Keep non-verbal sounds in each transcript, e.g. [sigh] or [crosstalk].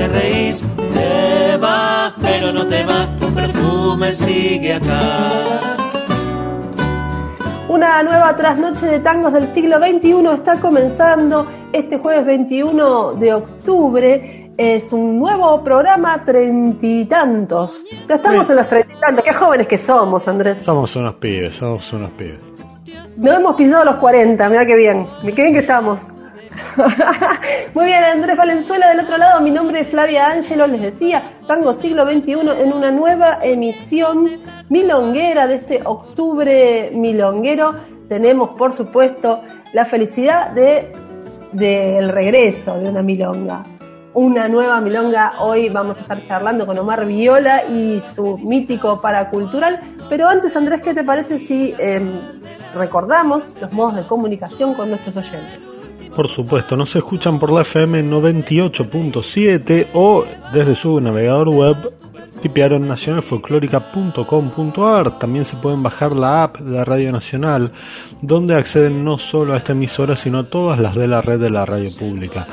te reís. Te vas, pero no te vas, tu perfume sigue acá. Una nueva trasnoche de tangos del siglo XXI está comenzando este jueves 21 de octubre es un nuevo programa treinta y tantos. Ya estamos en los treinta y tantos. Qué jóvenes que somos, Andrés. Somos unos pibes, somos unos pibes. No hemos pisado los 40, mira qué bien. Qué bien que estamos. [laughs] Muy bien, Andrés Valenzuela del otro lado, mi nombre es Flavia Ángelo, les decía, Tango Siglo XXI en una nueva emisión milonguera de este octubre milonguero. Tenemos, por supuesto, la felicidad de del regreso de una milonga una nueva milonga. Hoy vamos a estar charlando con Omar Viola y su mítico paracultural. Pero antes, Andrés, ¿qué te parece si em, recordamos los modos de comunicación con nuestros oyentes? Por supuesto, nos escuchan por la FM 98.7 o desde su navegador web tipearon nacionalfolclórica.com.ar. También se pueden bajar la app de Radio Nacional, donde acceden no solo a esta emisora, sino a todas las de la red de la radio pública.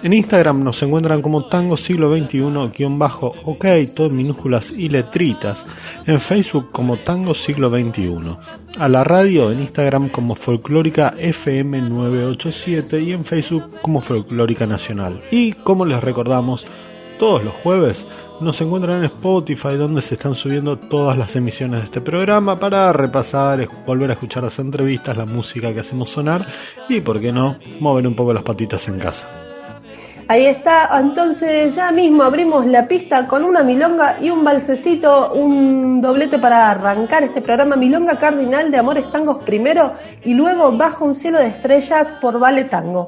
En Instagram nos encuentran como Tango Siglo XXI-OK, todo en minúsculas y letritas. En Facebook como Tango Siglo XXI. A la radio en Instagram como Folclórica FM 987 y en Facebook como Folclórica Nacional. Y como les recordamos, todos los jueves nos encuentran en Spotify donde se están subiendo todas las emisiones de este programa para repasar, volver a escuchar las entrevistas, la música que hacemos sonar y, por qué no, mover un poco las patitas en casa. Ahí está, entonces ya mismo abrimos la pista con una milonga y un balsecito, un doblete para arrancar este programa Milonga Cardinal de Amores Tangos primero y luego Bajo un cielo de estrellas por Vale Tango.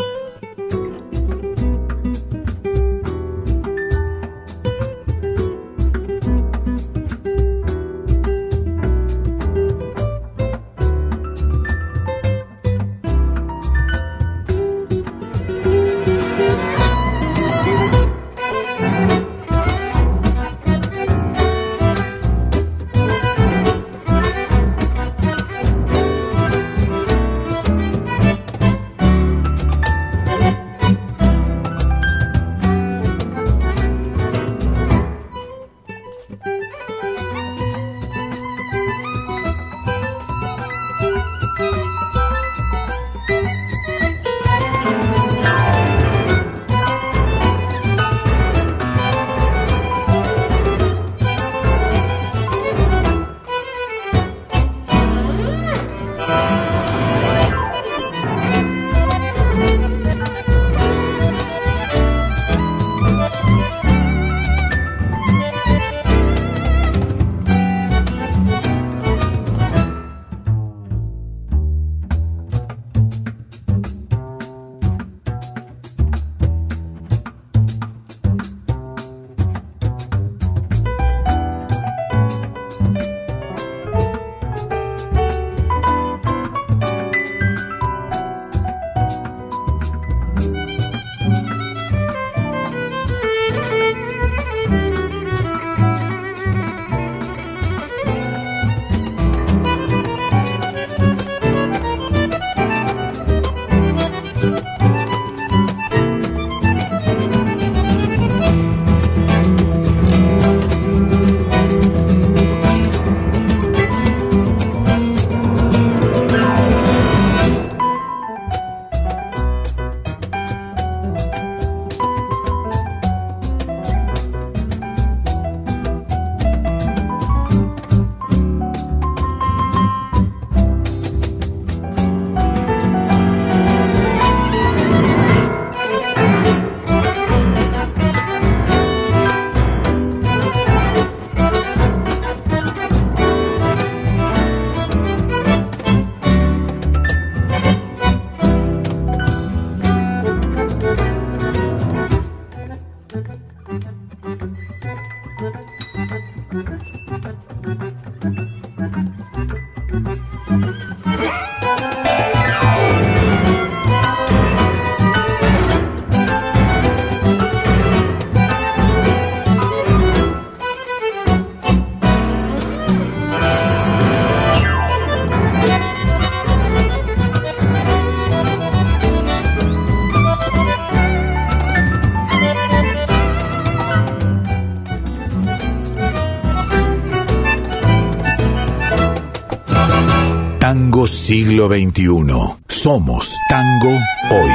Siglo XXI. Somos tango hoy.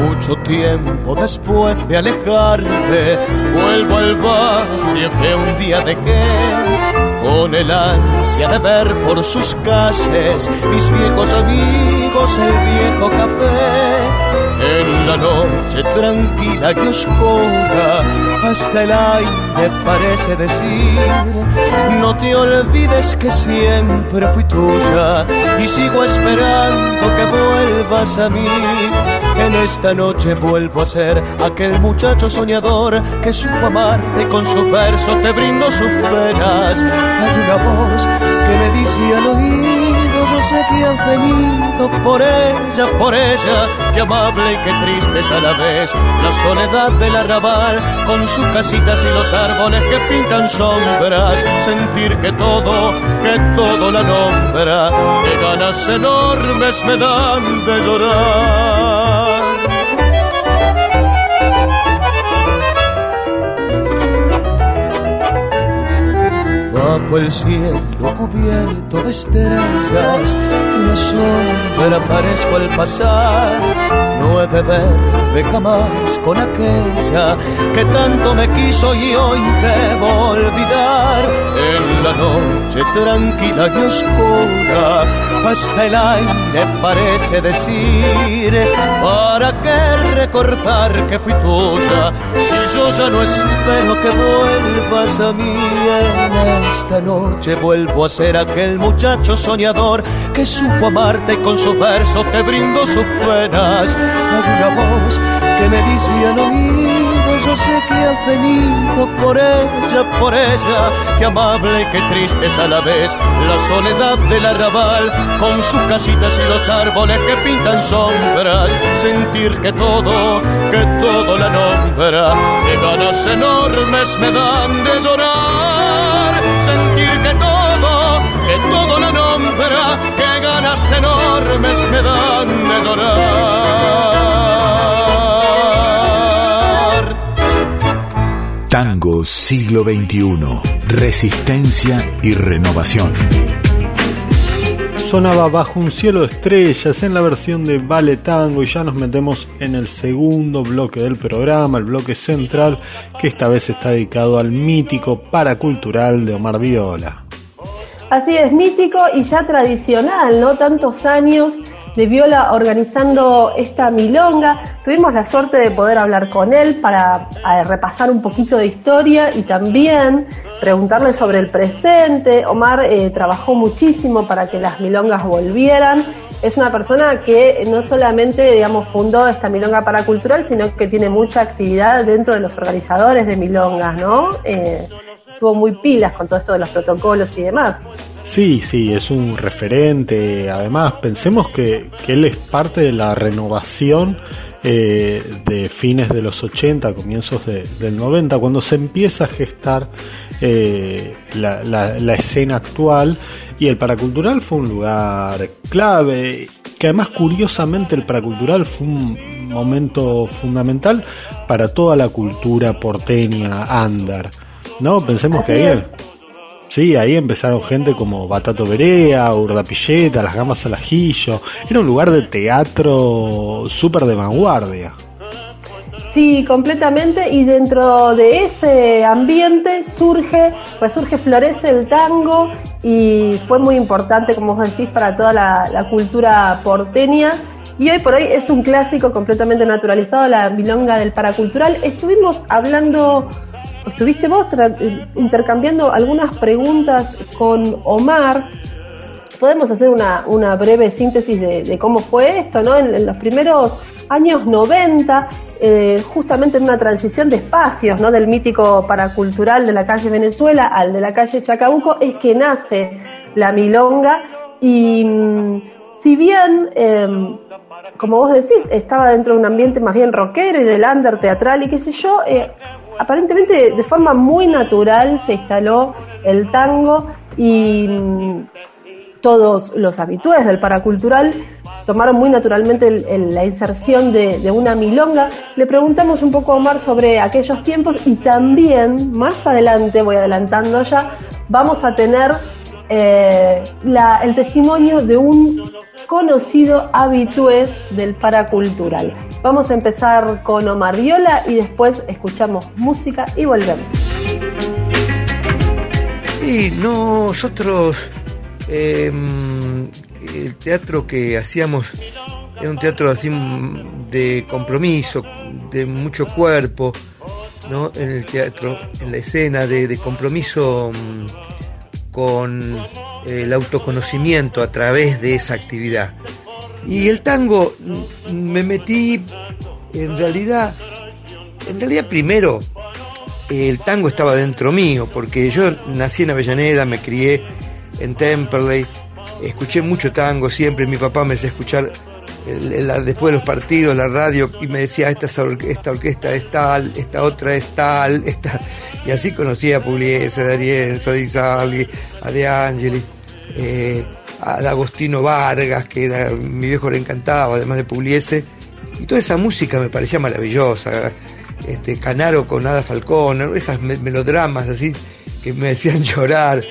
Mucho tiempo después de alejarme, vuelvo al barrio que un día dejé, con el ansia de ver por sus calles mis viejos amigos, el viejo café en la noche tranquila y oscura, hasta el aire parece decir, no te olvides que siempre fui tuya y sigo esperando que vuelvas a mí. En esta noche vuelvo a ser aquel muchacho soñador que supo amarte con su verso te brindo sus penas. Hay una voz que me dice al oído, yo sé que has venido por ella, por ella, que amable y que triste es a la vez. La soledad del arrabal, con sus casitas y los árboles que pintan sombras, sentir que todo, que todo la nombra, que ganas enormes me dan de llorar. Bajo el cielo cubierto de estrellas, una sombra parezco al pasar, no he de verme jamás con aquella que tanto me quiso y hoy debo olvidar. En la noche tranquila y oscura, hasta el aire parece decir, ¿para qué recordar que fui tuya? Si yo ya no espero que vuelvas a mí en esta noche vuelvo a ser aquel muchacho soñador que supo amarte con su verso te brindo sus penas. Hay una voz que me dice al oído, yo sé que has venido por ella, por ella, que amable que triste es a la vez la soledad del arrabal, con sus casitas y los árboles que pintan sombras, sentir que todo, que todo la nombra, que ganas enormes me dan de llorar, sentir que todo, que todo la nombra, que ganas enormes me dan de llorar. Tango siglo XXI. Resistencia y renovación. Sonaba bajo un cielo de estrellas en la versión de Vale Tango y ya nos metemos en el segundo bloque del programa, el bloque central, que esta vez está dedicado al mítico paracultural de Omar Viola. Así es, mítico y ya tradicional, ¿no? Tantos años de Viola organizando esta milonga. Tuvimos la suerte de poder hablar con él para repasar un poquito de historia y también preguntarle sobre el presente. Omar eh, trabajó muchísimo para que las milongas volvieran. Es una persona que no solamente, digamos, fundó esta milonga paracultural, sino que tiene mucha actividad dentro de los organizadores de milongas, ¿no? Eh, estuvo muy pilas con todo esto de los protocolos y demás. Sí, sí, es un referente. Además, pensemos que, él es parte de la renovación eh, de fines de los 80, comienzos del 90, cuando se empieza a gestar eh, la, la, escena actual. Y el paracultural fue un lugar clave, que además curiosamente el paracultural fue un momento fundamental para toda la cultura porteña, andar. ¿No? Pensemos que ahí... Sí, ahí empezaron gente como Batato Berea, Urdapilleta, Las Gamas al Ajillo. Era un lugar de teatro súper de vanguardia. Sí, completamente. Y dentro de ese ambiente surge, resurge, florece el tango y fue muy importante, como vos decís, para toda la, la cultura porteña. Y hoy por hoy es un clásico completamente naturalizado, la milonga del paracultural. Estuvimos hablando estuviste vos intercambiando algunas preguntas con Omar. Podemos hacer una, una breve síntesis de, cómo fue esto, ¿no? En, los primeros años 90, eh, justamente en una transición de espacios, ¿no? Del mítico paracultural de la calle Venezuela al de la calle Chacabuco, es que nace la milonga y mm, si bien, em, como vos decís, estaba dentro de un ambiente más bien rockero y del under teatral y qué sé yo, eh, aparentemente de forma muy natural se instaló el tango y mm, todos los habitués del paracultural tomaron muy naturalmente la inserción de, una milonga. Le preguntamos un poco a Omar sobre aquellos tiempos y también, más adelante, voy adelantando ya, vamos a tener eh, el testimonio de un conocido habitué del paracultural. Vamos a empezar con Omar Viola y después escuchamos música y volvemos. Sí, nosotros em, el teatro que hacíamos era un teatro así de compromiso, de mucho cuerpo, ¿no? En el teatro, en la escena, de, compromiso mm, con el autoconocimiento a través de esa actividad. Y el tango mm, me metí en realidad, en realidad primero el tango estaba dentro mío, porque yo nací en Avellaneda, me crié en Temperley, escuché mucho tango siempre, mi papá me hacía escuchar después de los partidos, la radio, y me decía, esta, esta orquesta es tal, esta otra es tal, [laughs] esta... y así conocía a Pugliese, a D'Arienzo, a Di a De Angeli, eh, a Agostino Vargas, que era, mi viejo le encantaba, además de Pugliese, y toda esa música me parecía maravillosa, este, Canaro con Ada Falcón, esas melodramas así que me hacían [laughs] llorar,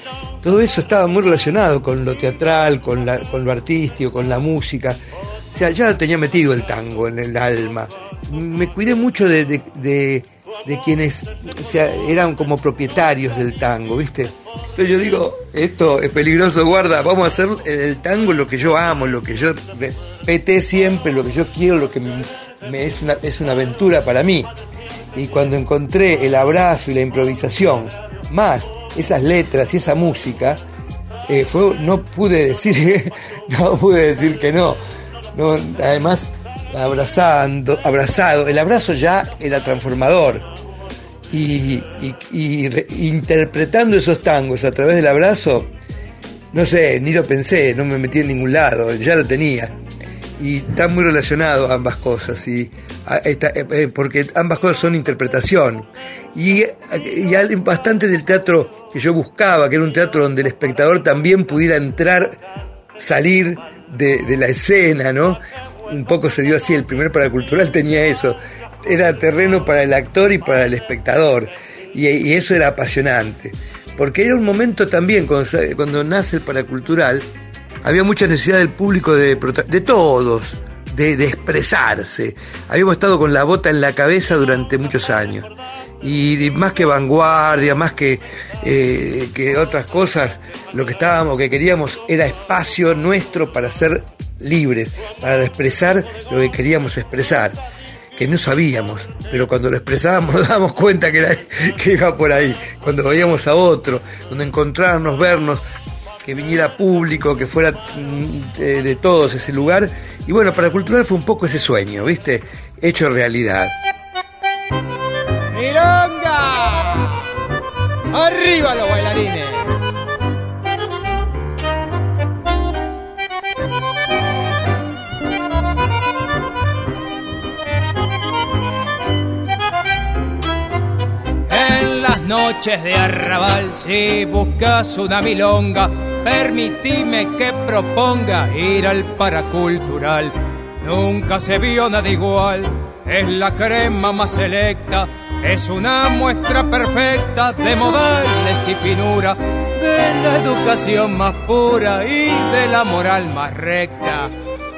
todo eso estaba muy relacionado con lo teatral, con, con lo artístico, con la música. O sea, ya tenía metido el tango en el alma. Me cuidé mucho de, quienes eran como propietarios del tango, ¿viste? Entonces yo digo, esto es peligroso, guarda, vamos a hacer el tango lo que yo amo, lo que yo repete siempre, lo que yo quiero, lo que me, es, una, es una aventura para mí. Y cuando encontré el abrazo y la improvisación, más esas letras y esa música, eh, no pude decir, [laughs] no pude decir que no. No además, abrazando, abrazado, el abrazo ya era transformador. Y, interpretando esos tangos a través del abrazo, no sé, ni lo pensé, no me metí en ningún lado, ya lo tenía. Y está muy relacionado ambas cosas, y, eh, eh, porque ambas cosas son interpretación. Y bastante del teatro que yo buscaba, que era un teatro donde el espectador también pudiera entrar, salir de, la escena, ¿no? Un poco se dio así, el primer paracultural tenía eso, era terreno para el actor y para el espectador, y, eso era apasionante, porque era un momento también, cuando, nace el paracultural, había mucha necesidad del público de, de todos, de, de, expresarse. Habíamos estado con la bota en la cabeza durante muchos años y más que vanguardia, más que, eh, que otras cosas, lo que estábamos, que queríamos era espacio nuestro para ser libres, para expresar lo que queríamos expresar, que no sabíamos, pero cuando lo expresábamos [laughs] nos dábamos cuenta que, era, que iba por ahí, cuando veíamos a otro, donde encontrarnos, vernos, que viniera público, que fuera mm, de, de todos ese lugar, y bueno, para Cultural fue un poco ese sueño, ¿viste? Hecho realidad. ¡Arriba los bailarines! En las noches de arrabal, si buscas una milonga, permitime que proponga ir al paracultural. Nunca se vio nada igual, es la crema más selecta es una muestra perfecta de modales y finura, de la educación más pura y de la moral más recta.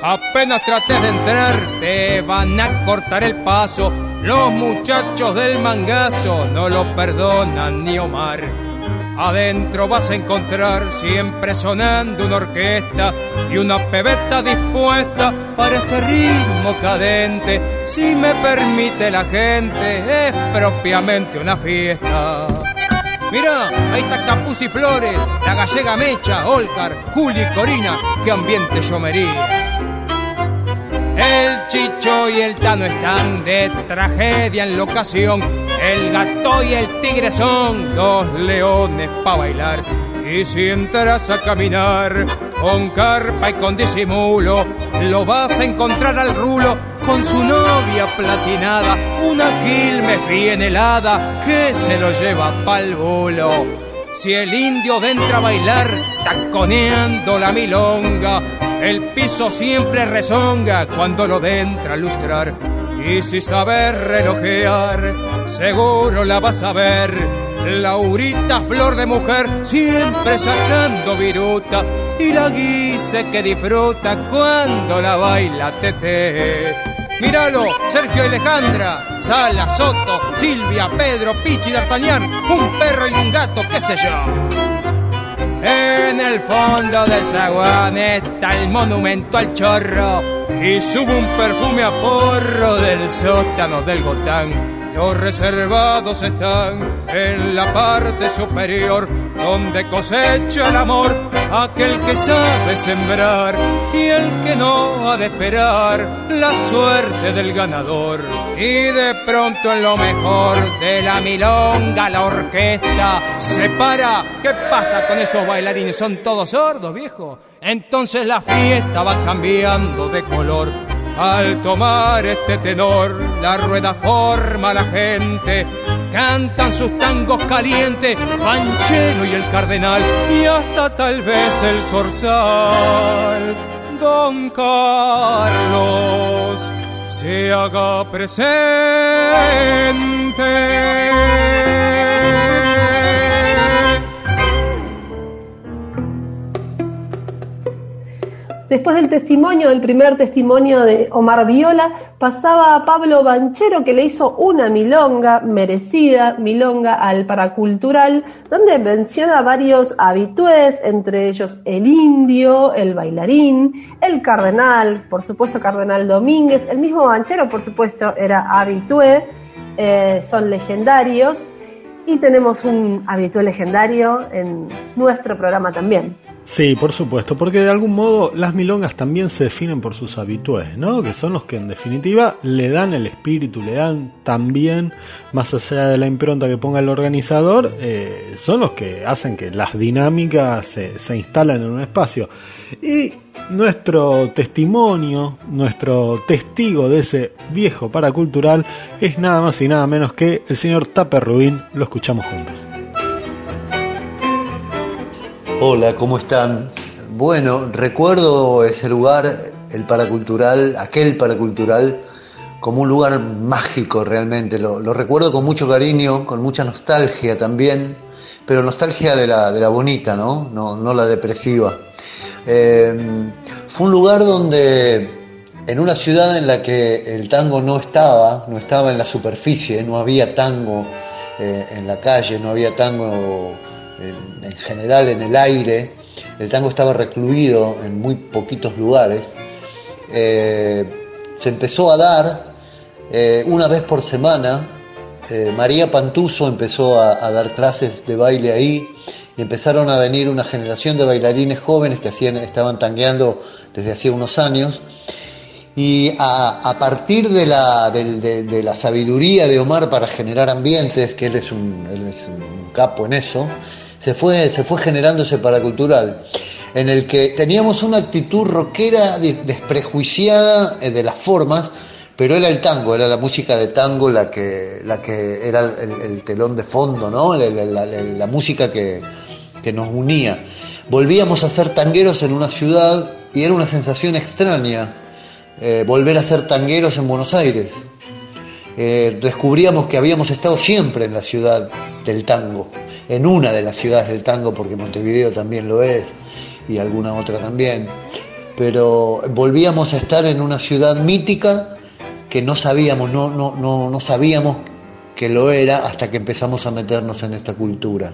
Apenas trates de entrar, te van a cortar el paso. Los muchachos del mangazo no lo perdonan ni Omar. Adentro vas a encontrar siempre sonando una orquesta y una pebeta dispuesta para este ritmo cadente. Si me permite la gente, es propiamente una fiesta. Mira, ahí está Capuz y Flores, la gallega Mecha, Olcar, Juli Corina, qué ambiente llomería. El chicho y el tano están de tragedia en la ocasión. El gato y el tigre son dos leones para bailar. Y si entras a caminar con carpa y con disimulo, lo vas a encontrar al rulo con su novia platinada, una quilmes bien helada que se lo lleva pa'l bulo. Si el indio entra a bailar, taconeando la milonga, el piso siempre rezonga cuando lo de entra a lustrar. Y si sabes relojear, seguro la vas a ver. Laurita, flor de mujer, siempre sacando viruta. Y la guise que disfruta cuando la baila tete. Míralo, Sergio Alejandra, Sala, Soto, Silvia, Pedro, Pichi, D'Artagnan, un perro y un gato, qué sé yo. En el fondo del zaguán está el monumento al chorro y sube un perfume a porro del sótano del Gotán. Los reservados están en la parte superior donde cosecha el amor aquel que sabe sembrar y el que no ha de esperar la suerte del ganador. Y de pronto en lo mejor de la milonga la orquesta se para. ¿Qué pasa con esos bailarines? ¿Son todos sordos, viejo? Entonces la fiesta va cambiando de color. Al tomar este tenor, la rueda forma la gente cantan sus tangos calientes, Panchero y el Cardenal, y hasta tal vez el Zorzal. Don Carlos se haga presente. Después del testimonio, del primer testimonio de Omar Viola, pasaba a Pablo Banchero que le hizo una milonga, merecida milonga al paracultural, donde menciona varios habitués, entre ellos el indio, el bailarín, el cardenal, por supuesto Cardenal Domínguez, el mismo Banchero por supuesto era habitué, eh, son legendarios y tenemos un habitué legendario en nuestro programa también. Sí, por supuesto, porque de algún modo las milongas también se definen por sus habitués, ¿no? Que son los que en definitiva le dan el espíritu, le dan también, más allá de la impronta que ponga el organizador, eh, son los que hacen que las dinámicas se, se instalen en un espacio. Y nuestro testimonio, nuestro testigo de ese viejo paracultural es nada más y nada menos que el señor Taper Rubín. Lo escuchamos juntos. Hola, ¿cómo están? Bueno, recuerdo ese lugar, el paracultural, aquel paracultural, como un lugar mágico realmente. Lo, recuerdo con mucho cariño, con mucha nostalgia también, pero nostalgia de la, de la bonita, ¿no? No, la depresiva. Eh, fue un lugar donde, en una ciudad en la que el tango no estaba, no estaba en la superficie, no había tango eh, en la calle, no había tango en, general en el aire, el tango estaba recluido en muy poquitos lugares, eh, se empezó a dar eh, una vez por semana, eh, María Pantuso empezó a, dar clases de baile ahí. Y empezaron a venir una generación de bailarines jóvenes que estaban tangueando desde hacía unos años. Y a, partir de la, sabiduría de Omar para generar ambientes, que él es un capo en eso, se fue, se fue generando ese paracultural, en el que teníamos una actitud rockera desprejuiciada eh, de las formas, pero era el tango, era la música de tango la que, la que era el, telón de fondo, ¿no? la, música que, nos unía. Volvíamos a ser tangueros en una ciudad y era una sensación extraña eh, volver a ser tangueros en Buenos Aires. Eh, descubríamos que habíamos estado siempre en la ciudad del tango en una de las ciudades del tango, porque Montevideo también lo es, y alguna otra también. Pero volvíamos a estar en una ciudad mítica que no sabíamos, no, no, no, no sabíamos que lo era hasta que empezamos a meternos en esta cultura.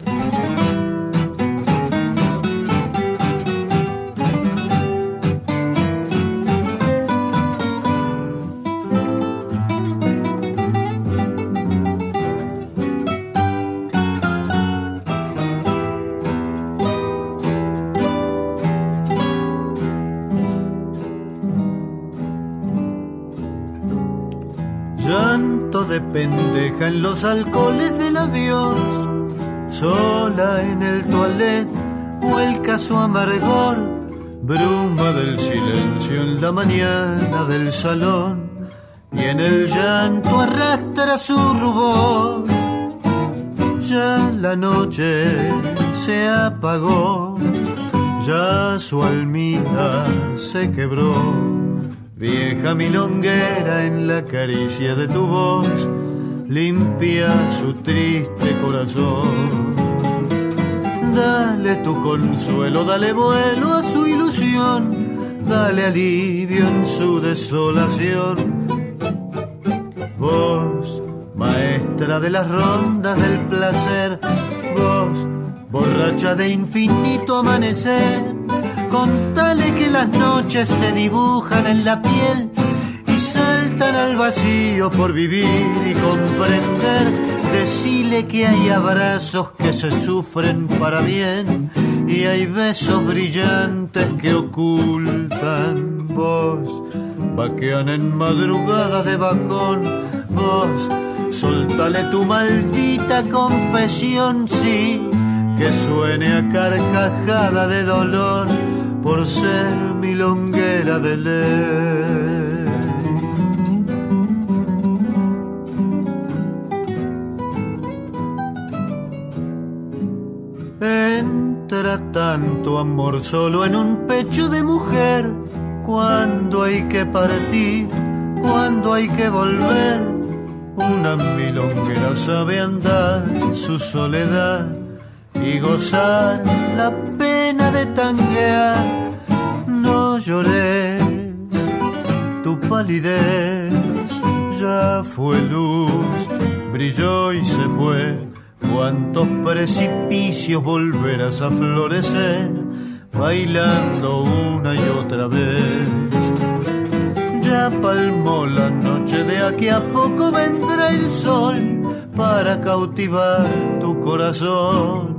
La mañana del salón, y en el llanto arrastra su rubor. Ya la noche se apagó, ya su almita se quebró. Vieja milonguera en la caricia de tu voz, limpia su triste corazón. Dale tu consuelo, dale vuelo a su ilusión, dale alivio en su desolación. Vos, maestra de las rondas del placer, vos, borracha de infinito amanecer, contale que las noches se dibujan en la piel y saltan al vacío por vivir y comprender. Decile que hay abrazos que se sufren para bien y hay besos brillantes que ocultan vos. Vaquean en madrugada de bajón, vos soltale tu maldita confesión, sí que suene a carcajada de dolor por ser milonguera de ley. Tanto amor solo en un pecho de mujer, cuando hay que partir, cuando hay que volver. Una milonguera sabe andar su soledad y gozar la pena de tanguear. No lloré, tu palidez ya fue luz, brilló y se fue. Cuántos precipicios volverás a florecer, bailando una y otra vez. Ya palmó la noche de aquí a poco vendrá el sol para cautivar tu corazón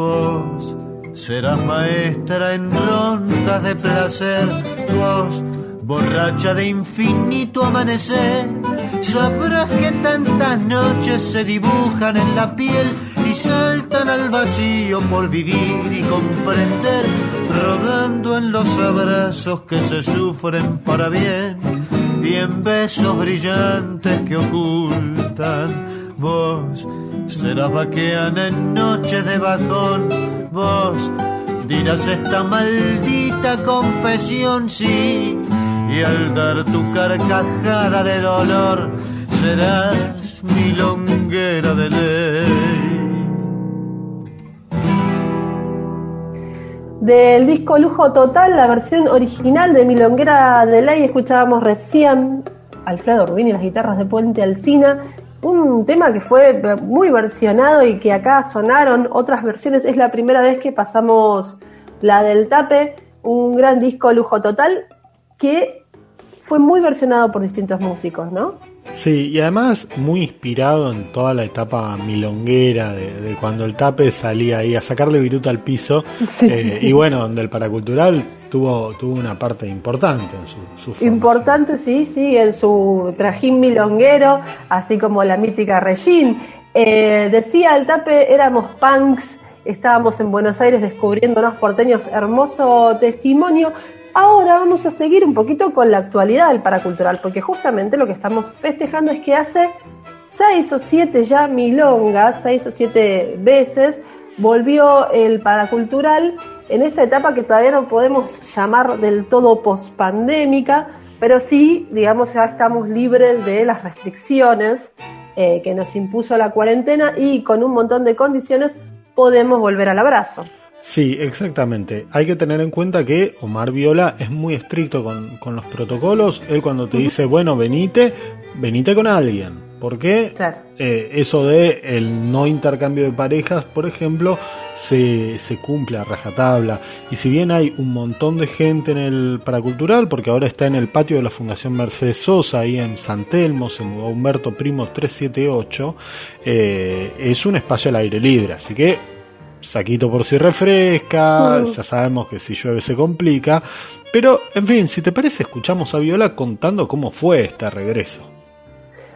vos serás maestra en rondas de placer, vos borracha de infinito amanecer, sabrás que tantas noches se dibujan en la piel y saltan al vacío por vivir y comprender, rodando en los abrazos que se sufren para bien y en besos brillantes que ocultan. Vos serás vaqueana en noches de bajón, vos dirás esta maldita confesión, sí, y al dar tu carcajada de dolor, serás milonguera de ley. Del disco Lujo Total, la versión original de Milonguera de Ley, escuchábamos recién Alfredo Rubín y las guitarras de Puente Alcina un tema que fue muy versionado y que acá sonaron otras versiones. Es la primera vez que pasamos la del Tape, un gran disco lujo total que fue muy versionado por distintos músicos, ¿no? Sí, y además muy inspirado en toda la etapa milonguera de, cuando el tape salía ahí a sacarle viruta al piso. Eh, y bueno, donde el paracultural tuvo, tuvo una parte importante en su, su Importante, sí, sí, en su trajín milonguero, así como la mítica Regín. Eh, decía el tape, éramos punks, estábamos en Buenos Aires descubriéndonos porteños, hermoso testimonio, Ahora vamos a seguir un poquito con la actualidad del paracultural, porque justamente lo que estamos festejando es que hace seis o siete ya milongas, seis o siete veces, volvió el paracultural en esta etapa que todavía no podemos llamar del todo pospandémica, pero sí, digamos, ya estamos libres de las restricciones eh, que nos impuso la cuarentena y con un montón de condiciones podemos volver al abrazo. Sí, exactamente. Hay que tener en cuenta que Omar Viola es muy estricto con, los protocolos. Él cuando te dice, bueno, venite, venite con alguien. ¿Por qué? Eh, eso de el no intercambio de parejas, por ejemplo, se, se, cumple a rajatabla. Y si bien hay un montón de gente en el paracultural, porque ahora está en el patio de la Fundación Mercedes Sosa, ahí en San Telmo, se mudó Humberto Primo 378, eh, es un espacio al aire libre. Así que saquito por si refresca, ya sabemos que si llueve se complica, pero en fin, si te parece, escuchamos a Viola contando cómo fue este regreso.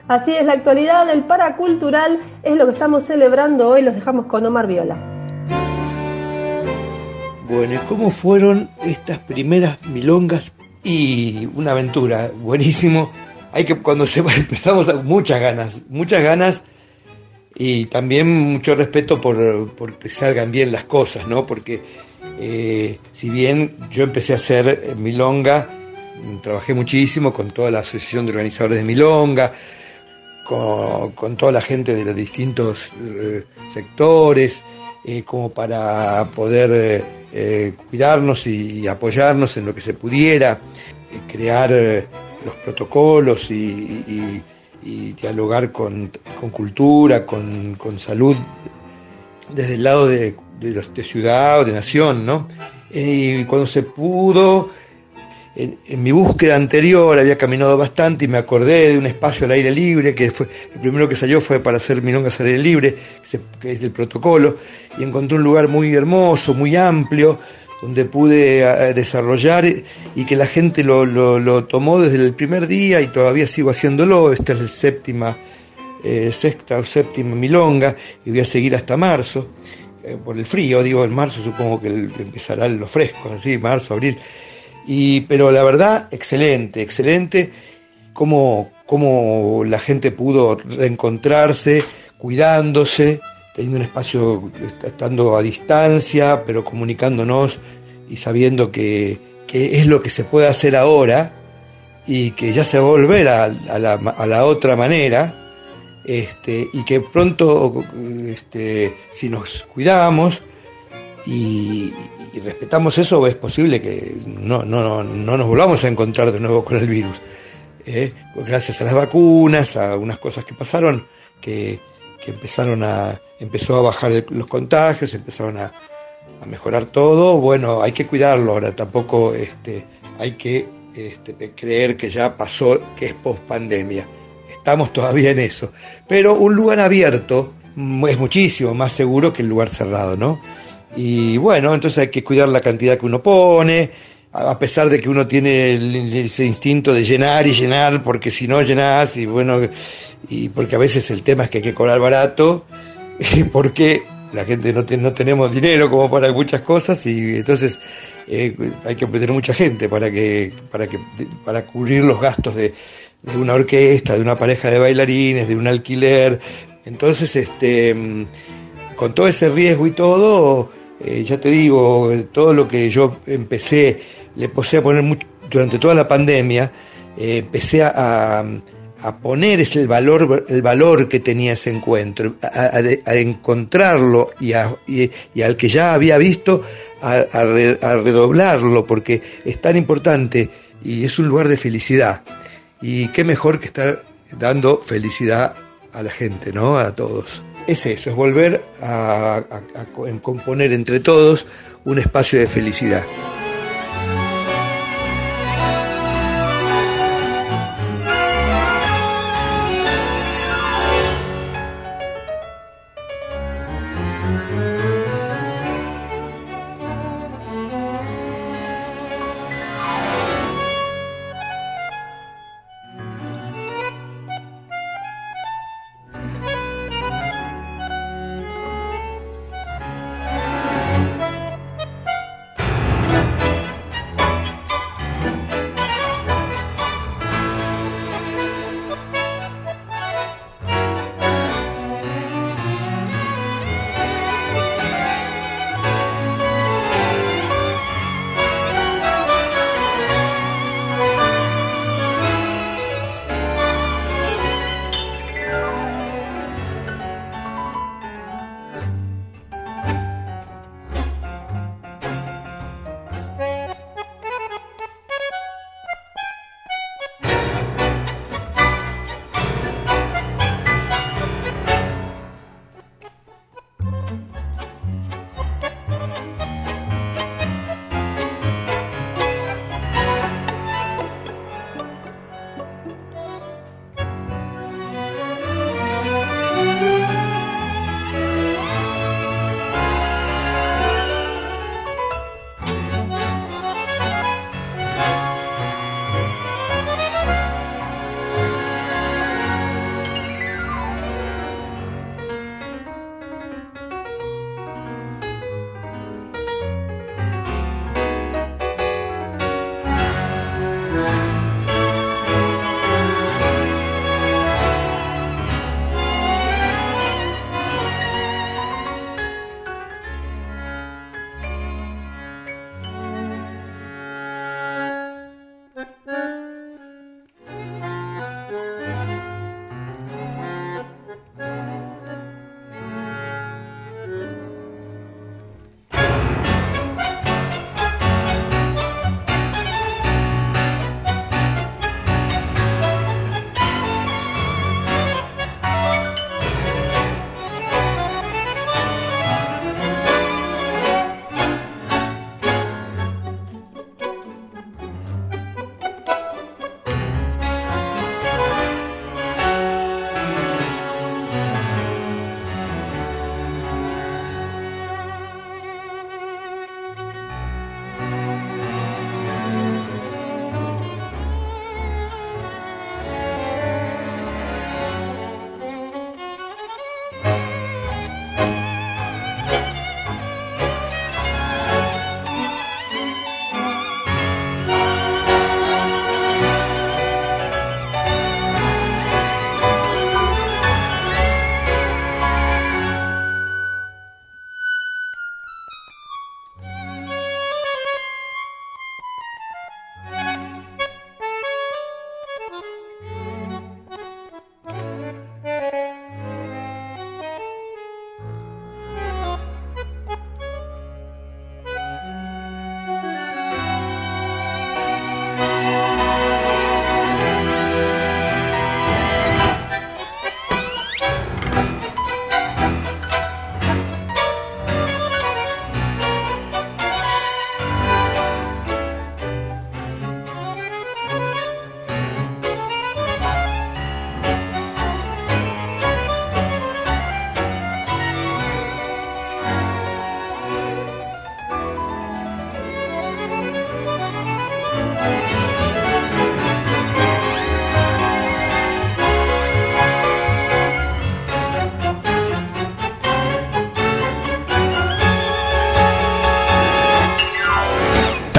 Así es, la actualidad del paracultural es lo que estamos celebrando hoy, los dejamos con Omar Viola. Bueno, ¿y cómo fueron estas primeras milongas? Y una aventura, buenísimo. Hay que, cuando se [laughs] empezamos, muchas ganas, muchas ganas y también mucho respeto por, que salgan bien las cosas, ¿no? Porque eh, si bien yo empecé a hacer milonga, trabajé muchísimo con toda la asociación de organizadores de milonga, con, toda la gente de los distintos eh, sectores, eh, como para poder cuidarnos y, apoyarnos en lo que se pudiera, crear los protocolos y dialogar con, cultura, con, salud, desde el lado de, de, ciudad o de nación, ¿no? Y cuando se pudo, en, mi búsqueda anterior había caminado bastante y me acordé de un espacio al aire libre, que fue el primero que salió fue para hacer milongas al aire libre, que es el protocolo, y encontré un lugar muy hermoso, muy amplio, donde pude eh, desarrollar y que la gente lo, tomó desde el primer día y todavía sigo haciéndolo. Esta es la séptima, eh, sexta o séptima milonga y voy a seguir hasta marzo. Eh, por el frío, digo, en marzo supongo que empezará lo fresco, así, marzo, abril. Y, pero la verdad, excelente, excelente cómo, cómo la gente pudo reencontrarse, cuidándose, teniendo un espacio, estando a distancia, pero comunicándonos y sabiendo que, es lo que se puede hacer ahora y que ya se va a volver a, la, otra manera, este, y que pronto, este, si nos cuidamos y, respetamos eso, es posible que no, no, no, nos volvamos a encontrar de nuevo con el virus. ¿eh? Gracias a las vacunas, a unas cosas que pasaron, que, que empezaron a, empezó a bajar los contagios, empezaron a, mejorar todo. Bueno, hay que cuidarlo ahora, tampoco este, hay que este, creer que ya pasó, que es post pandemia. Estamos todavía en eso. Pero un lugar abierto es muchísimo más seguro que el lugar cerrado, ¿no? Y bueno, entonces hay que cuidar la cantidad que uno pone, a pesar de que uno tiene ese instinto de llenar y llenar, porque si no llenas, y bueno, y porque a veces el tema es que hay que cobrar barato, [laughs] porque la gente no, no tenemos dinero como para muchas cosas y entonces eh, hay que tener mucha gente para que para que para cubrir los gastos de, una orquesta, de una pareja de bailarines, de un alquiler. Entonces, este, con todo ese riesgo y todo, eh, ya te digo, todo lo que yo empecé, le puse a poner durante toda la pandemia, eh, empecé a a poner ese valor, el valor que tenía ese encuentro, a, encontrarlo y, al que ya había visto, a, redoblarlo, porque es tan importante y es un lugar de felicidad. Y qué mejor que estar dando felicidad a la gente, ¿no? A todos. Es eso, es volver a componer entre todos un espacio de felicidad.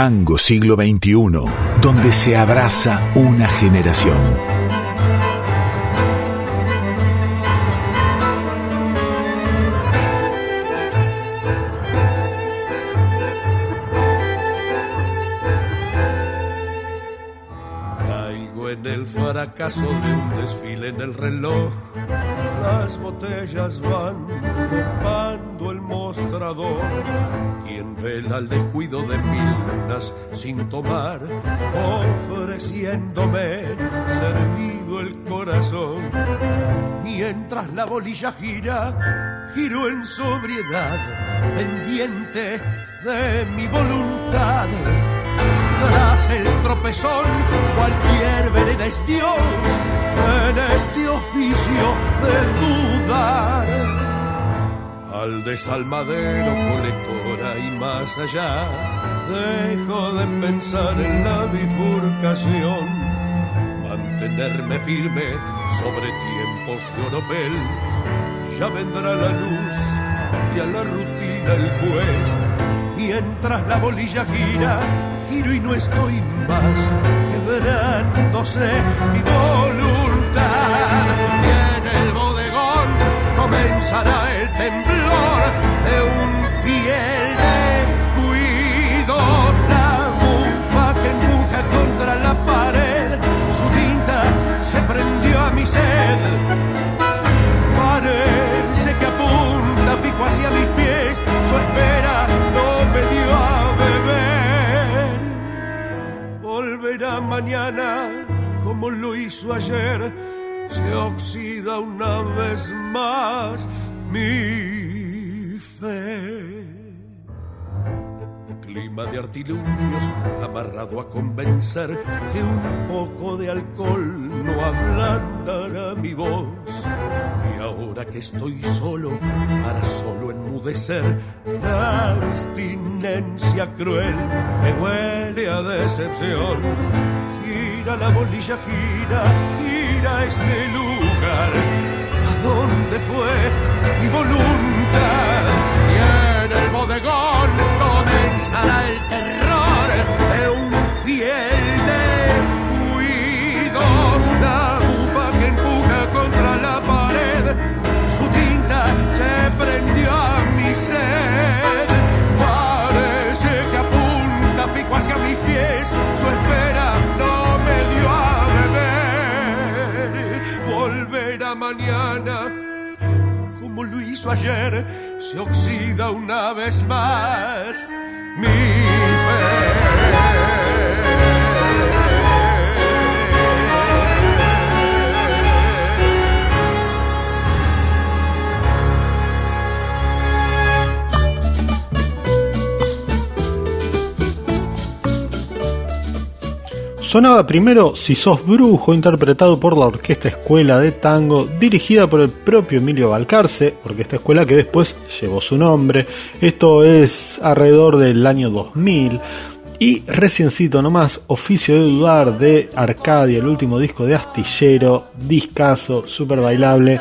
Tango siglo XXI, donde se abraza una generación. Caigo en el fracaso de un desfile en el reloj. Las botellas van ocupando el mostrador. Quien vela el descuido de lunas sin tomar, ofreciéndome servido el corazón. Mientras la bolilla gira, giro en sobriedad, pendiente de mi voluntad tras el tropezón, cualquier vereda es Dios en este oficio de dudar. Al desalmadero, colectora y más allá, dejo de pensar en la bifurcación, mantenerme firme sobre tiempos de oropel. Ya vendrá la luz y a la rutina el juez mientras la bolilla gira, giro y no estoy más, quebrándose mi voluntad. Y en el bodegón comenzará el temblor mañana como lo hizo ayer, se oxida una vez más mi fe clima de artilugios amarrado a convencer que un poco de alcohol no ablandará mi voz. Y ahora que estoy solo, para solo enmudecer, la abstinencia cruel me huele a decepción. Gira la bolilla, gira, gira este lugar. ¿A dónde fue mi voluntad? Comenzará el terror de un fiel descuido. La bufa que empuja contra la pared, su tinta se prendió a mi sed. Parece que apunta fijo hacia mis pies, su espera no me dio a beber. Volverá mañana como lo hizo ayer, se oxida una vez más mi fe. Sonaba primero Si sos brujo, interpretado por la Orquesta Escuela de Tango, dirigida por el propio Emilio Balcarce, orquesta escuela que después llevó su nombre. Esto es alrededor del año 2000. Y reciencito nomás, Oficio de Dudar de Arcadia, el último disco de Astillero, discazo, super bailable.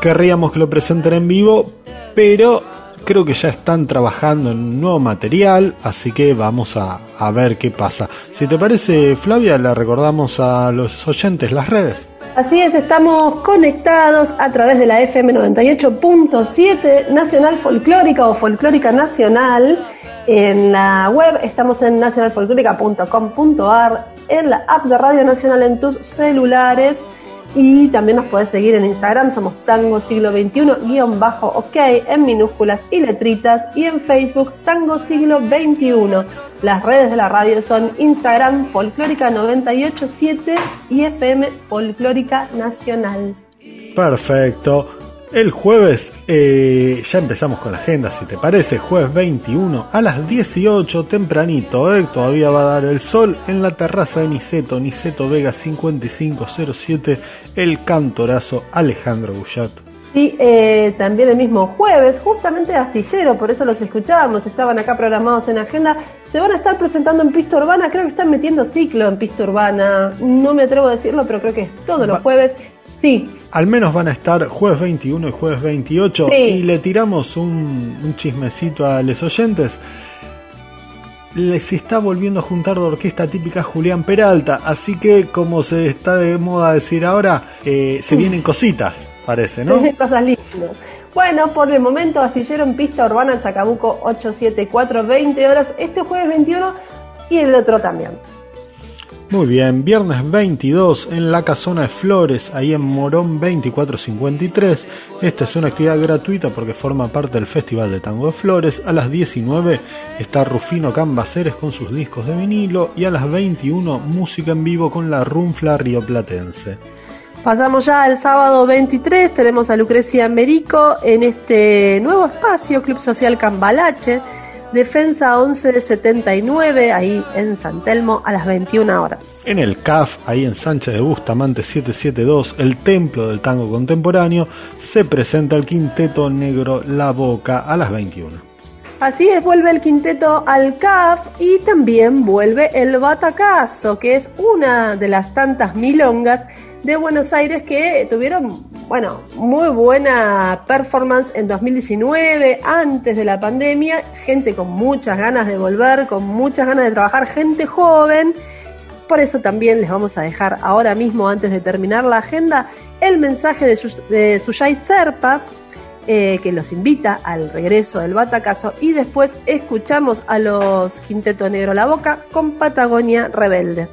Querríamos que lo presenten en vivo, pero creo que ya están trabajando en nuevo material, así que vamos a, a, ver qué pasa. Si te parece, Flavia, le recordamos a los oyentes las redes. Así es, estamos conectados a través de la FM 98.7 Nacional Folclórica o Folclórica Nacional. En la web estamos en nacionalfolclórica.com.ar, en la app de Radio Nacional en tus celulares y también nos puedes seguir en Instagram, somos Tango Siglo XXI, guion bajo OK, en minúsculas y letritas, y en Facebook Tango Siglo XXI. Las redes de la radio son Instagram Folclórica 987 y FM Folclórica Nacional. Perfecto. El jueves eh, ya empezamos con la agenda, si te parece, jueves 21 a las 18, tempranito, ¿eh? todavía va a dar el sol en la terraza de Niceto, Niceto Vega 5507, el cantorazo Alejandro Bullat. Y eh, también el mismo jueves, justamente de Astillero, por eso los escuchábamos, estaban acá programados en agenda, se van a estar presentando en pista urbana, creo que están metiendo ciclo en pista urbana, no me atrevo a decirlo, pero creo que es todos los jueves. Sí. Al menos van a estar jueves 21 y jueves 28 Sí. y le tiramos un, un chismecito a los oyentes. les está volviendo a juntar de orquesta típica Julián Peralta, así que como se está de moda decir ahora, eh, se vienen cositas, parece, ¿no? Cosas lindas. Bueno, por el momento, Astillero en Pista Urbana Chacabuco 874, 20 horas, este jueves 21 y el otro también. Muy bien, viernes 22 en la Casona de Flores, ahí en Morón 2453. Esta es una actividad gratuita porque forma parte del Festival de Tango de Flores. A las 19 está Rufino Cambaceres con sus discos de vinilo y a las 21 música en vivo con la Runfla Rioplatense. Pasamos ya al sábado 23, tenemos a Lucrecia Merico en este nuevo espacio, Club Social Cambalache Defensa 1179, ahí en San Telmo, a las 21 horas. En el CAF, ahí en Sánchez de Bustamante 772, el templo del tango contemporáneo, se presenta el quinteto negro La Boca a las 21. Así es, vuelve el quinteto al CAF y también vuelve el Batacazo, que es una de las tantas milongas de Buenos Aires que tuvieron, bueno, muy buena performance en 2019, antes de la pandemia, gente con muchas ganas de volver, con muchas ganas de trabajar, gente joven. Por eso también les vamos a dejar ahora mismo, antes de terminar la agenda, el mensaje de, Suyay Serpa, eh, que los invita al regreso del Batacazo y después escuchamos a los Quinteto Negro La Boca con Patagonia Rebelde.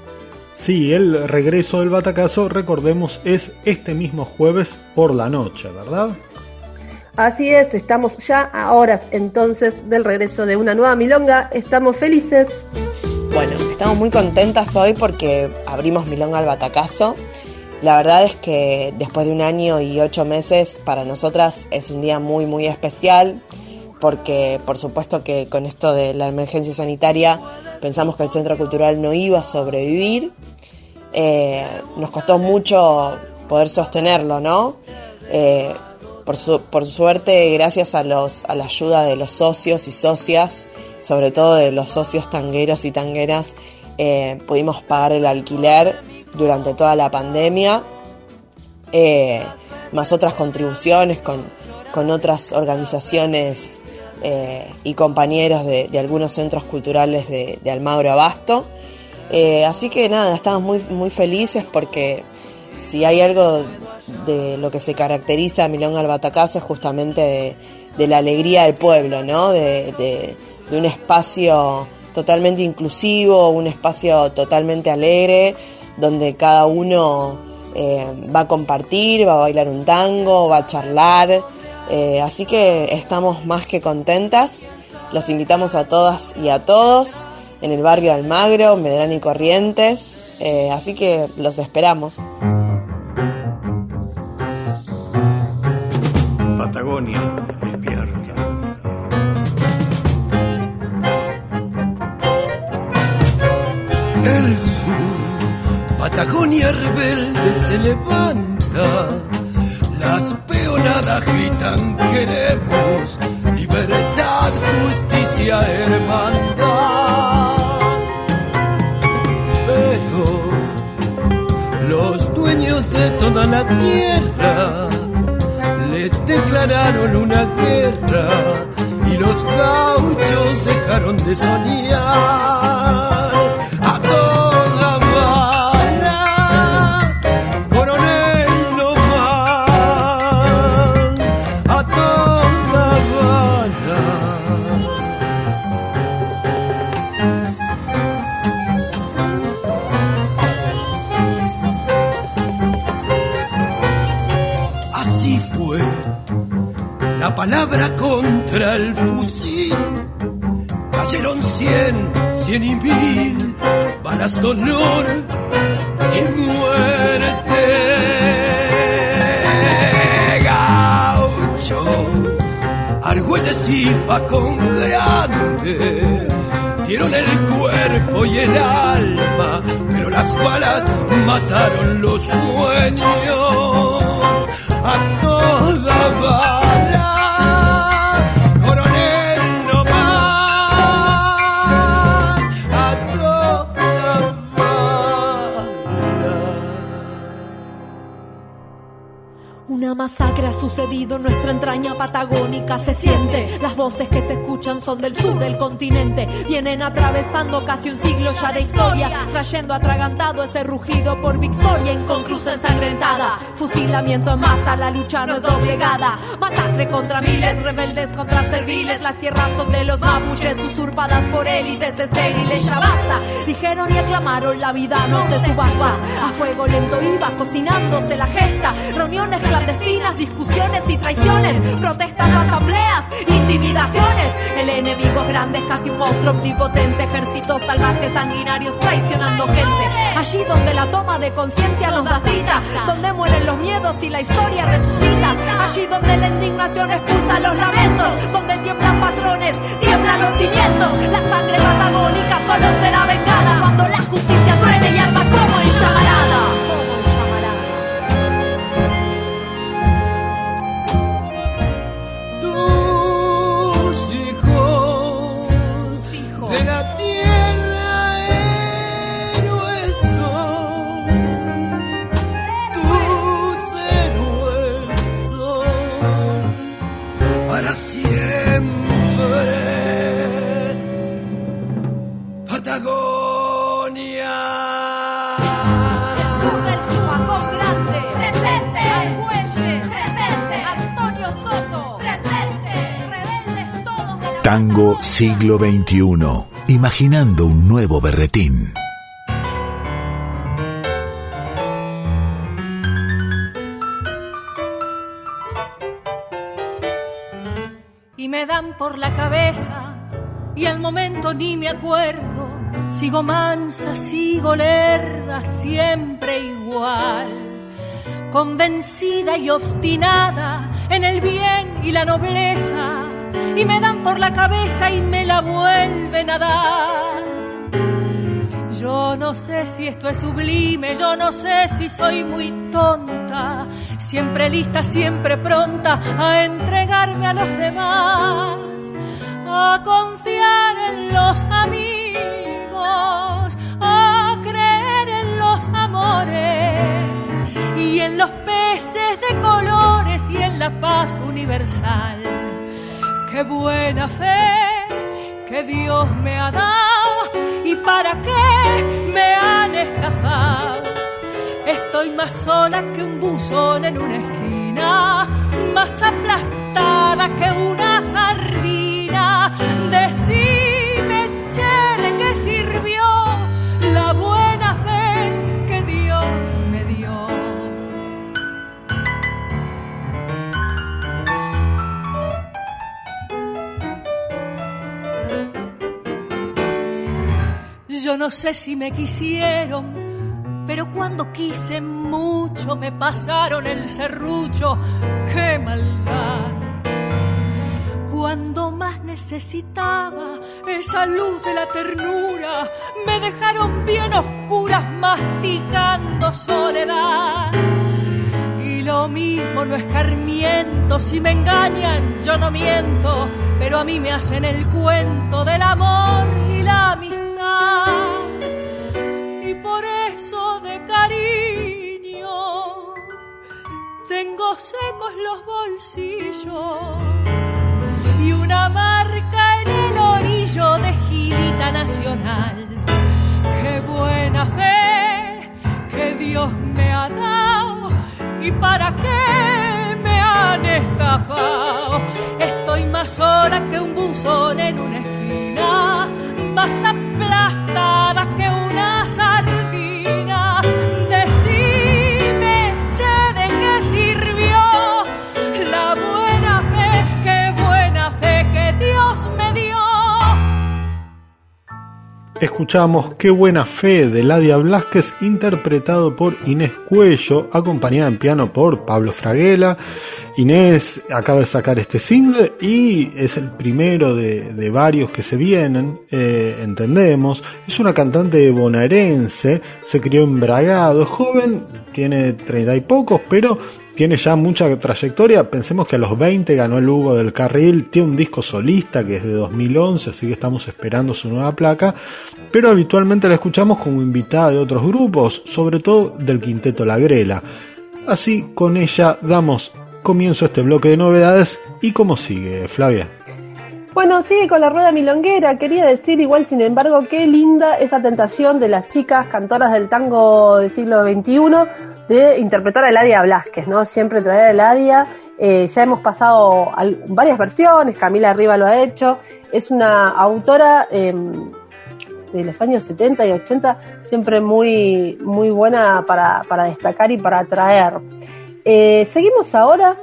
Sí, el regreso del batacazo, recordemos, es este mismo jueves por la noche, ¿verdad? Así es, estamos ya a horas entonces del regreso de una nueva milonga, estamos felices. Bueno, estamos muy contentas hoy porque abrimos Milonga al Batacazo. La verdad es que después de un año y ocho meses, para nosotras es un día muy, muy especial porque por supuesto que con esto de la emergencia sanitaria pensamos que el Centro Cultural no iba a sobrevivir eh, nos costó mucho poder sostenerlo, ¿no? Eh, por, por, suerte, gracias a, los, a la ayuda de los socios y socias, sobre todo de los socios tangueros y tangueras, eh, pudimos pagar el alquiler durante toda la pandemia, más otras contribuciones con, con otras organizaciones y compañeros de, algunos centros culturales de, de Almagro Abasto. Eh, así que nada, estamos muy, muy felices porque si hay algo de lo que se caracteriza a Milonga al Batacazo es justamente de, la alegría del pueblo, ¿no? De, un espacio totalmente inclusivo, un espacio totalmente alegre, donde cada uno eh, va a compartir, va a bailar un tango, va a charlar. Eh, así que estamos más que contentas. Los invitamos a todas y a todos en el barrio de Almagro, Medrano y Corrientes. Eh, así que los esperamos. Patagonia despierta. El sur, Patagonia rebelde se levanta. Las peonadas gritan queremos libertad, justicia, hermandad. Los dueños de toda la tierra les declararon una guerra y los gauchos dejaron de soñar. Palabra contra el fusil. Cayeron cien, cien y mil balas de honor y muerte. Gaucho, Argüelles y con grande dieron el cuerpo y el alma, pero las balas mataron los sueños a toda bala. Sucedido en nuestra entraña patagónica. Se siente, las voces que se escuchan son del sur del continente. Vienen atravesando casi un siglo ya de historia, trayendo atragantado ese rugido por victoria inconclusa ensangrentada. Fusilamiento en masa, la lucha no es doblegada. Masacre contra miles, rebeldes contra serviles. Las tierras son de los mapuches, usurpadas por élites estériles. Ya basta, dijeron y aclamaron la vida no se subasta. A fuego lento iba cocinándose la gesta. Reuniones clandestinas, discusiones y traiciones, protestas, asambleas, intimidaciones. El enemigo es grande, es casi un monstruo omnipotente, ejércitos salvajes, sanguinarios, traicionando gente. Allí donde la toma de conciencia nos da cita, donde mueren los miedos y la historia resucita. Allí donde la indignación expulsa los lamentos, donde tiemblan patrones, tiemblan los cimientos. La sangre patagónica solo será vengada cuando la justicia truene y arda como en Tango siglo XXI, imaginando un nuevo berretín. Y me dan por la cabeza y al momento ni me acuerdo. Sigo mansa, sigo lerda, siempre igual. Convencida y obstinada en el bien y la nobleza y me dan por la cabeza y me la vuelven a dar. Yo no sé si esto es sublime, yo no sé si soy muy tonta, siempre lista, siempre pronta a entregarme a los demás, a confiar en los amigos, a creer en los amores y en los peces de colores y en la paz universal qué buena fe que Dios me ha dado y para qué me han estafado. Estoy más sola que un buzón en una esquina, más aplastada que una sardina. Decime, che, Yo no sé si me quisieron, pero cuando quise mucho me pasaron el serrucho. ¡Qué maldad! Cuando más necesitaba esa luz de la ternura, me dejaron bien oscuras masticando soledad. Lo mismo no escarmiento, si me engañan yo no miento, pero a mí me hacen el cuento del amor y la amistad y por eso de cariño tengo secos los bolsillos y una marca en el orillo de gilita nacional. Qué buena fe que Dios me y para qué me han estafado. Estoy más sola que un buzón en una esquina, más Escuchamos Qué buena fe de Ladia Blasquez, interpretado por Inés Cuello, acompañada en piano por Pablo Fraguela. Inés acaba de sacar este single y es el primero de, de varios que se vienen, eh, entendemos. Es una cantante bonaerense, se crió en Bragado, es joven, tiene treinta y pocos, pero tiene ya mucha trayectoria. Pensemos que a los 20 ganó el Hugo del Carril, tiene un disco solista que es de 2011, así que estamos esperando su nueva placa. Pero habitualmente la escuchamos como invitada de otros grupos, sobre todo del quinteto La Grela. Así con ella damos comienzo este bloque de novedades y cómo sigue, Flavia. Bueno, sigue con la rueda milonguera. Quería decir igual, sin embargo, qué linda esa tentación de las chicas cantoras del tango del siglo XXI de interpretar a Eladia Blasquez, ¿no? Siempre traer a Eladia. Eh, ya hemos pasado varias versiones, Camila Arriba lo ha hecho. Es una autora em, de los años 70 y 80, siempre muy, muy buena para, para destacar y para atraer. Eh, seguimos ahora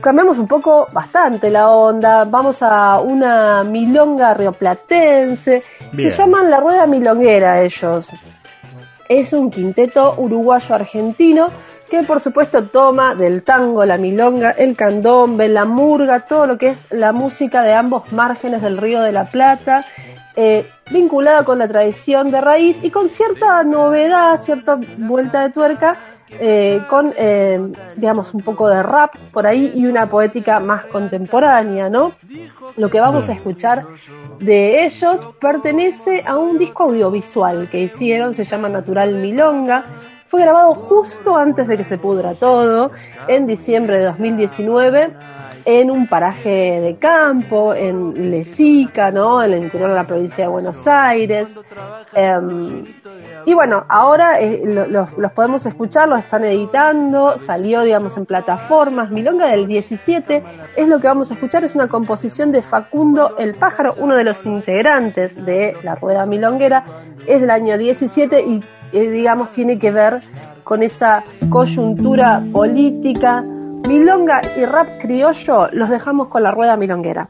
cambiamos un poco bastante la onda, vamos a una milonga rioplatense, se llaman La Rueda Milonguera ellos. Es un quinteto uruguayo-argentino que por supuesto toma del tango, la milonga, el candombe, la murga, todo lo que es la música de ambos márgenes del Río de la Plata, eh, vinculada con la tradición de raíz y con cierta novedad, cierta vuelta de tuerca eh, con, eh, digamos, un poco de rap por ahí y una poética más contemporánea, ¿no? Lo que vamos a escuchar de ellos pertenece a un disco audiovisual que hicieron, se llama Natural Milonga. Fue grabado justo antes de que se pudra todo, en diciembre de 2019, en un paraje de campo, en Lesica, ¿no? En el interior de la provincia de Buenos Aires. Em, y bueno, ahora eh, los, podemos escuchar, los están editando, salió, digamos, en plataformas. Milonga del 17 es lo que vamos a escuchar, es una composición de Facundo el Pájaro, uno de los integrantes de la Rueda Milonguera, es del año 17 y, eh, digamos, tiene que ver con esa coyuntura política. Milonga y rap criollo los dejamos con la Rueda Milonguera.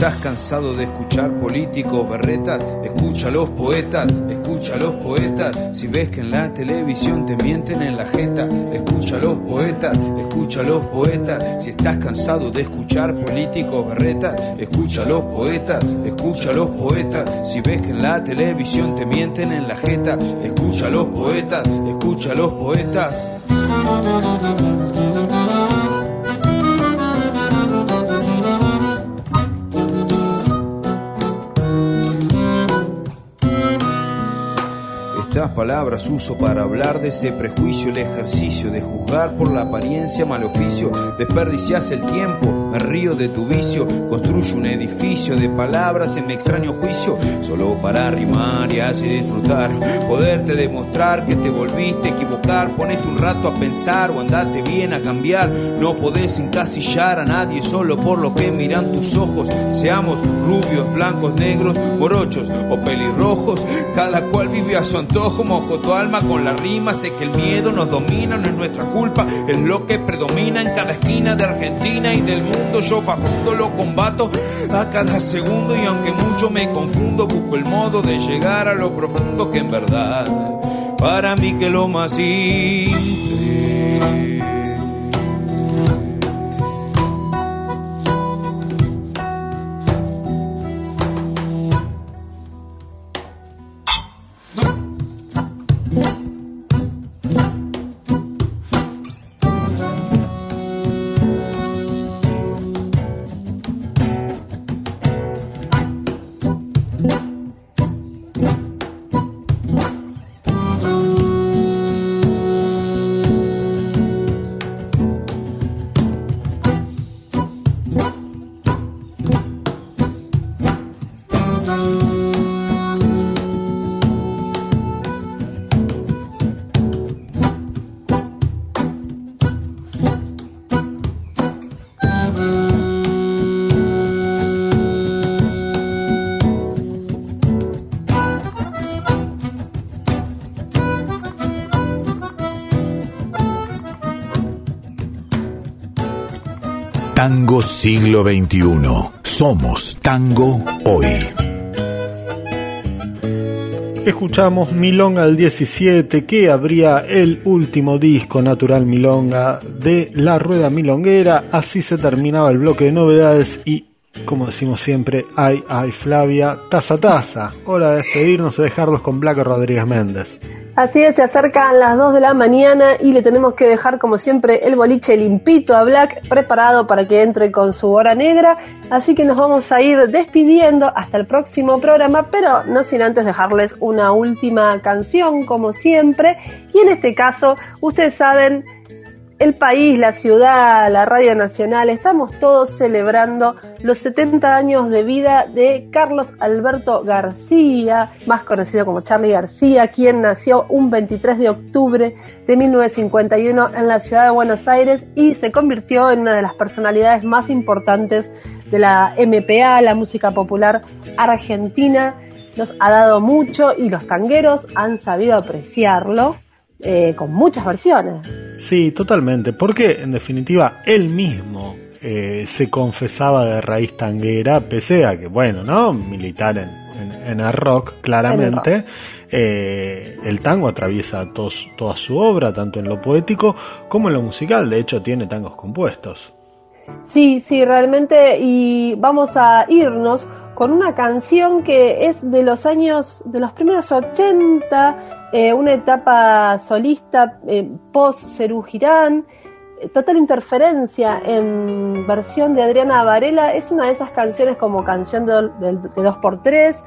Cansado de escuchar políticos berretas, escucha a los poetas, escucha a los poetas. Si ves que en la televisión te mienten en la jeta, escucha a los poetas, escucha a los poetas. Si estás cansado de escuchar políticos berretas, escucha a los poetas, escucha a los poetas. Si ves que en la televisión te mienten en la jeta, escucha a los poetas, escucha a los poetas. Estas palabras uso para hablar de ese prejuicio, el ejercicio de juzgar por la apariencia mal oficio. Desperdicias el tiempo, me río de tu vicio. Construyo un edificio de palabras en mi extraño juicio, solo para rimar y así disfrutar. Poderte demostrar que te volviste a equivocar. Ponete un rato a pensar o andate bien a cambiar. No podés encasillar a nadie solo por lo que miran tus ojos. Seamos rubios, blancos, negros, morochos o pelirrojos. Cada cual vive a su antojo como ojo tu alma con la rima. Sé que el miedo nos domina, no es nuestra culpa, es lo que predomina en cada esquina de Argentina y del mundo. Yo Facundo lo combato a cada segundo y aunque mucho me confundo, busco el modo de llegar a lo profundo que en verdad para mí que lo más simple. Tango siglo XXI. Somos tango hoy. Escuchamos Milonga del 17, que abría el último disco natural Milonga de La Rueda Milonguera. Así se terminaba el bloque de novedades y, como decimos siempre, ay, ay, Flavia, taza, taza. Hora de despedirnos y dejarlos con Blanca Rodríguez Méndez. Así es, se acercan las 2 de la mañana y le tenemos que dejar como siempre el boliche limpito a Black preparado para que entre con su hora negra. Así que nos vamos a ir despidiendo hasta el próximo programa, pero no sin antes dejarles una última canción como siempre. Y en este caso, ustedes saben, el país, la ciudad, la Radio Nacional, estamos todos celebrando los 70 años de vida de Carlos Alberto García, más conocido como Charlie García, quien nació un 23 de octubre de 1951 en la ciudad de Buenos Aires y se convirtió en una de las personalidades más importantes de la MPA, la música popular argentina. Nos ha dado mucho y los tangueros han sabido apreciarlo. Eh, con muchas versiones. Sí, totalmente, porque en definitiva él mismo eh, se confesaba de raíz tanguera, pese a que, bueno, ¿no? Militar en, en, el rock, claramente. Eh, el tango atraviesa toda su obra, tanto en lo poético como en lo musical. De hecho, tiene tangos compuestos. Sí, sí, realmente. Y vamos a irnos con una canción que es de los años, de los primeros 80 eh, una etapa solista eh, post Cerú Girán, eh, Total Interferencia en versión de Adriana Varela es una de esas canciones como canción de, 2x3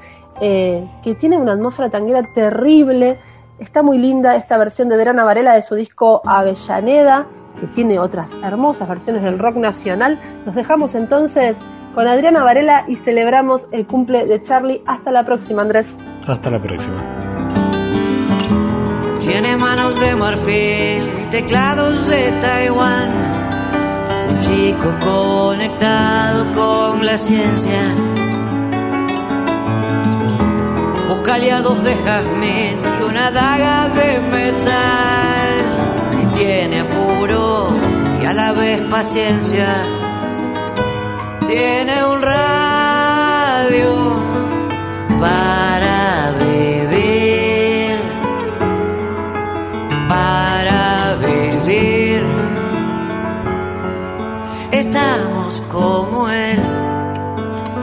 que tiene una atmósfera tanguera terrible. Está muy linda esta versión de Adriana Varela de su disco Avellaneda, que tiene otras hermosas versiones del rock nacional. Nos dejamos entonces con Adriana Varela y celebramos el cumple de Charlie. Hasta la próxima, Andrés. Hasta la próxima. Tiene manos de marfil y teclados de Taiwán. Un chico conectado con la ciencia. Busca aliados de jazmín y una daga de metal. Tiene apuro y a la vez paciencia. Tiene un radio para vivir. para vivir. Estamos como el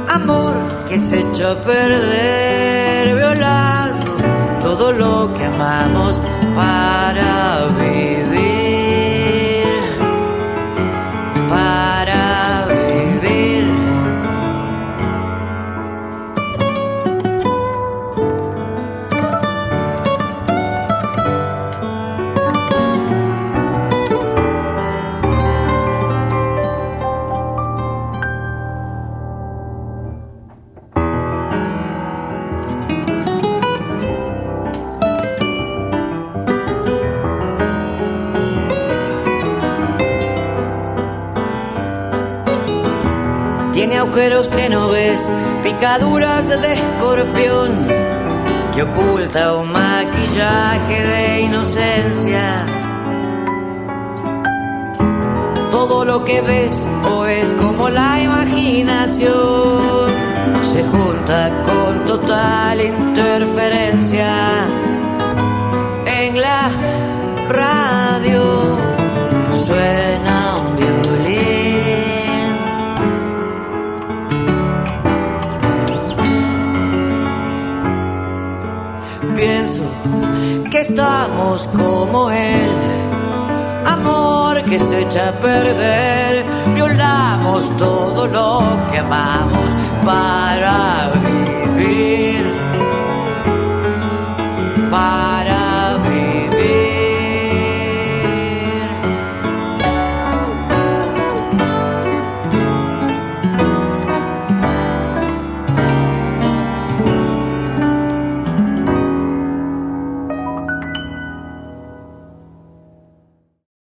amor que se echó a perder, violando todo lo que amamos para vivir. Agujeros que no ves, picaduras de escorpión que oculta un maquillaje de inocencia. Todo lo que ves o es como la imaginación se junta con total interferencia estamos como él. Amor que se echa a perder, violamos todo lo que amamos para vivir.